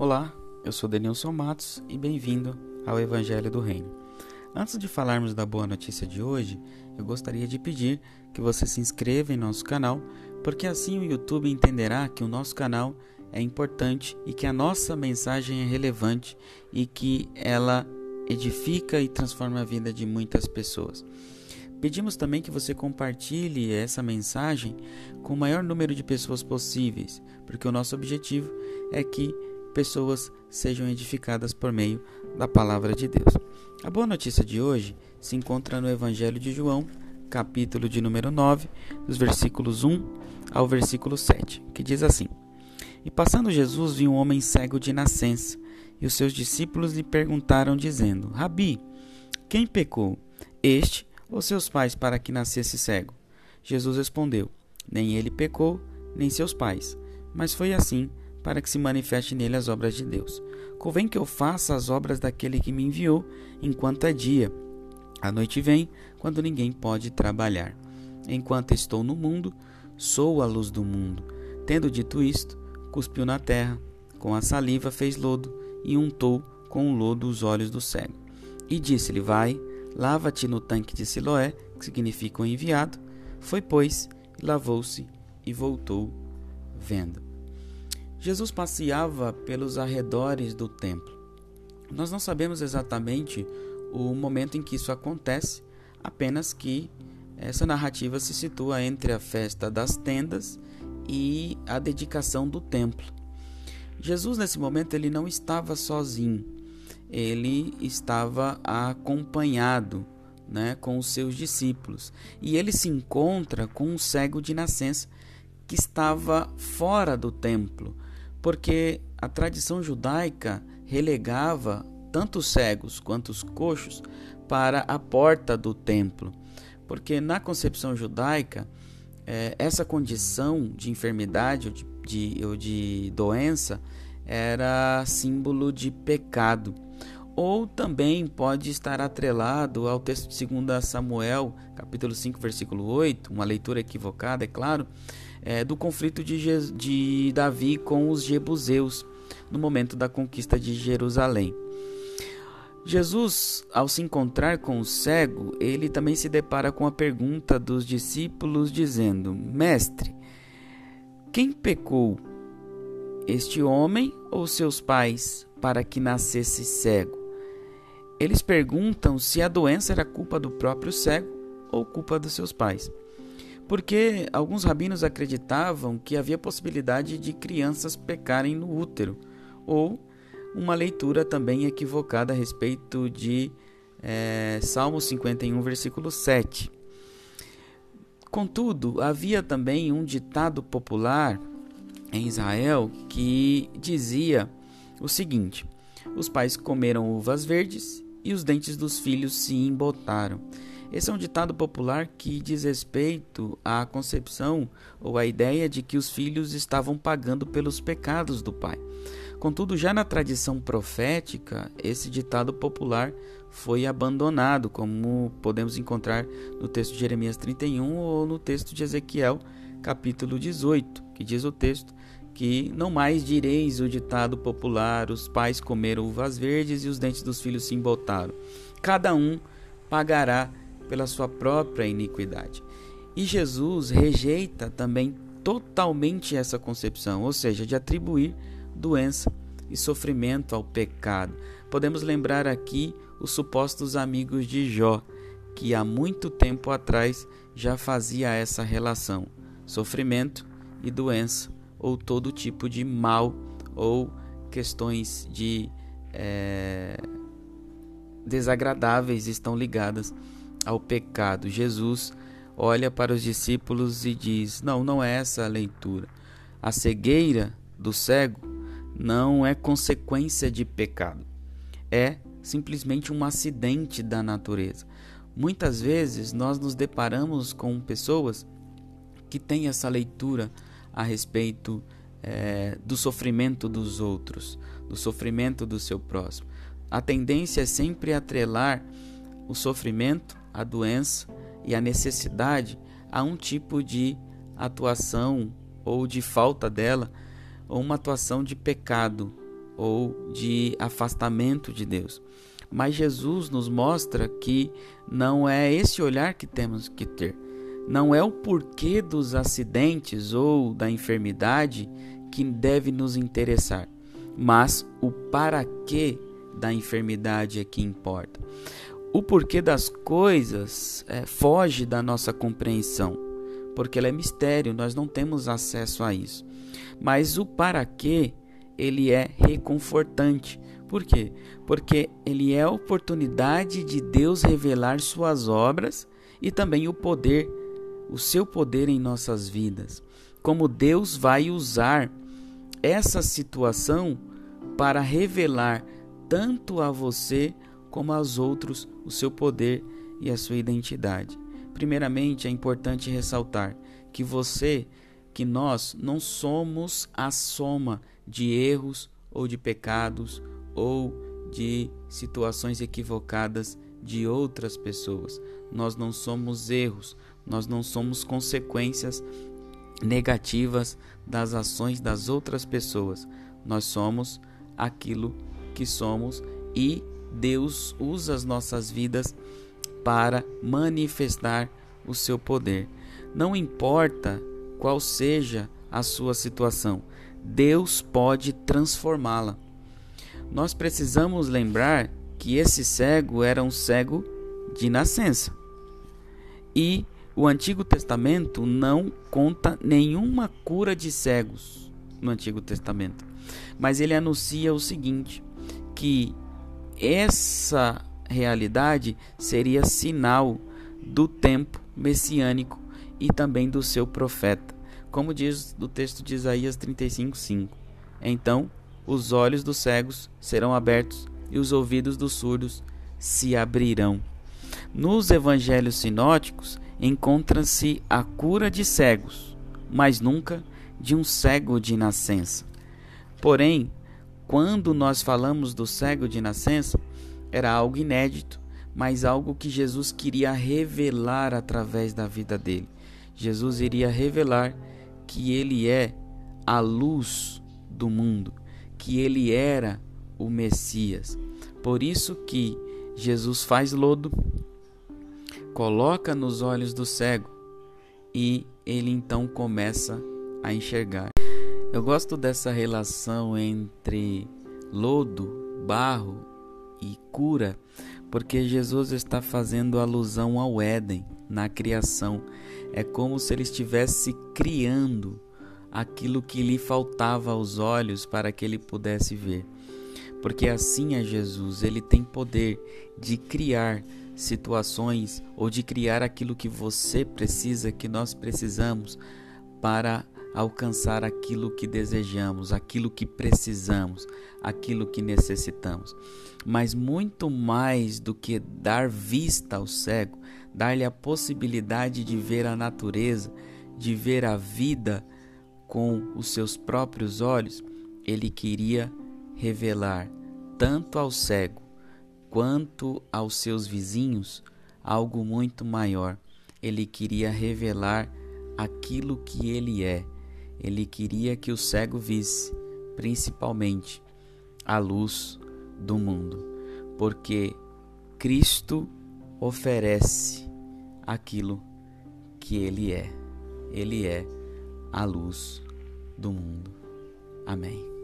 Olá, eu sou Denilson Matos e bem-vindo ao Evangelho do Reino. Antes de falarmos da boa notícia de hoje, eu gostaria de pedir que você se inscreva em nosso canal, porque assim o YouTube entenderá que o nosso canal é importante e que a nossa mensagem é relevante e que ela edifica e transforma a vida de muitas pessoas. Pedimos também que você compartilhe essa mensagem com o maior número de pessoas possíveis, porque o nosso objetivo é que pessoas sejam edificadas por meio da palavra de Deus. A boa notícia de hoje se encontra no Evangelho de João, capítulo de número 9, dos versículos 1 ao versículo 7, que diz assim: E passando Jesus viu um homem cego de nascença, e os seus discípulos lhe perguntaram, dizendo: Rabi, quem pecou, este ou seus pais, para que nascesse cego? Jesus respondeu: Nem ele pecou, nem seus pais, mas foi assim para que se manifeste nele as obras de Deus. Convém que eu faça as obras daquele que me enviou, enquanto é dia. A noite vem, quando ninguém pode trabalhar. Enquanto estou no mundo, sou a luz do mundo. Tendo dito isto, cuspiu na terra, com a saliva fez lodo e untou com o lodo os olhos do cego. E disse-lhe: Vai, lava-te no tanque de Siloé, que significa o enviado. Foi, pois, lavou-se e voltou vendo. Jesus passeava pelos arredores do templo. Nós não sabemos exatamente o momento em que isso acontece, apenas que essa narrativa se situa entre a festa das tendas e a dedicação do templo. Jesus nesse momento ele não estava sozinho, ele estava acompanhado, né, com os seus discípulos, e ele se encontra com um cego de nascença que estava fora do templo, porque a tradição judaica relegava tanto os cegos quanto os coxos para a porta do templo, porque na concepção judaica é, essa condição de enfermidade ou de, de, ou de doença era símbolo de pecado. Ou também pode estar atrelado ao texto de 2 Samuel, capítulo 5, versículo 8, uma leitura equivocada, é claro, é, do conflito de, de Davi com os jebuseus no momento da conquista de Jerusalém. Jesus, ao se encontrar com o cego, ele também se depara com a pergunta dos discípulos, dizendo: Mestre, quem pecou, este homem ou seus pais, para que nascesse cego? Eles perguntam se a doença era culpa do próprio cego ou culpa dos seus pais porque alguns rabinos acreditavam que havia possibilidade de crianças pecarem no útero, ou uma leitura também equivocada a respeito de é, Salmo 51, versículo 7. Contudo, havia também um ditado popular em Israel que dizia o seguinte: Os pais comeram uvas verdes e os dentes dos filhos se embotaram. Esse é um ditado popular que diz respeito à concepção ou à ideia de que os filhos estavam pagando pelos pecados do pai. Contudo, já na tradição profética, esse ditado popular foi abandonado, como podemos encontrar no texto de Jeremias 31 ou no texto de Ezequiel, capítulo 18, que diz o texto que não mais direis o ditado popular: os pais comeram uvas verdes e os dentes dos filhos se embotaram. Cada um pagará pela sua própria iniquidade. E Jesus rejeita também totalmente essa concepção, ou seja, de atribuir doença e sofrimento ao pecado. Podemos lembrar aqui os supostos amigos de Jó, que há muito tempo atrás já fazia essa relação: sofrimento e doença, ou todo tipo de mal, ou questões de é, desagradáveis estão ligadas ao pecado. Jesus olha para os discípulos e diz: Não, não é essa a leitura. A cegueira do cego não é consequência de pecado, é simplesmente um acidente da natureza. Muitas vezes nós nos deparamos com pessoas que têm essa leitura a respeito é, do sofrimento dos outros, do sofrimento do seu próximo. A tendência é sempre atrelar o sofrimento a doença e a necessidade a um tipo de atuação ou de falta dela, ou uma atuação de pecado ou de afastamento de Deus. Mas Jesus nos mostra que não é esse olhar que temos que ter. Não é o porquê dos acidentes ou da enfermidade que deve nos interessar, mas o para quê da enfermidade é que importa. O porquê das coisas é, foge da nossa compreensão, porque ela é mistério, nós não temos acesso a isso. Mas o para quê, ele é reconfortante. Por quê? Porque ele é a oportunidade de Deus revelar suas obras e também o poder, o seu poder em nossas vidas. Como Deus vai usar essa situação para revelar tanto a você como aos outros o seu poder e a sua identidade. Primeiramente, é importante ressaltar que você, que nós não somos a soma de erros ou de pecados ou de situações equivocadas de outras pessoas. Nós não somos erros, nós não somos consequências negativas das ações das outras pessoas. Nós somos aquilo que somos e Deus usa as nossas vidas para manifestar o seu poder. Não importa qual seja a sua situação, Deus pode transformá-la. Nós precisamos lembrar que esse cego era um cego de nascença. E o Antigo Testamento não conta nenhuma cura de cegos no Antigo Testamento. Mas ele anuncia o seguinte: que essa realidade seria sinal do tempo messiânico e também do seu profeta, como diz o texto de Isaías 35:5. Então, os olhos dos cegos serão abertos e os ouvidos dos surdos se abrirão. Nos evangelhos sinóticos encontra-se a cura de cegos, mas nunca de um cego de nascença. Porém, quando nós falamos do cego de nascença, era algo inédito, mas algo que Jesus queria revelar através da vida dele. Jesus iria revelar que ele é a luz do mundo, que ele era o Messias. Por isso que Jesus faz lodo, coloca nos olhos do cego e ele então começa a enxergar. Eu gosto dessa relação entre lodo, barro e cura, porque Jesus está fazendo alusão ao Éden na criação. É como se ele estivesse criando aquilo que lhe faltava aos olhos para que ele pudesse ver. Porque assim é Jesus, ele tem poder de criar situações ou de criar aquilo que você precisa, que nós precisamos para alcançar aquilo que desejamos, aquilo que precisamos, aquilo que necessitamos. Mas muito mais do que dar vista ao cego, dar-lhe a possibilidade de ver a natureza, de ver a vida com os seus próprios olhos, ele queria revelar tanto ao cego quanto aos seus vizinhos algo muito maior. Ele queria revelar aquilo que ele é ele queria que o cego visse, principalmente, a luz do mundo, porque Cristo oferece aquilo que ele é. Ele é a luz do mundo. Amém.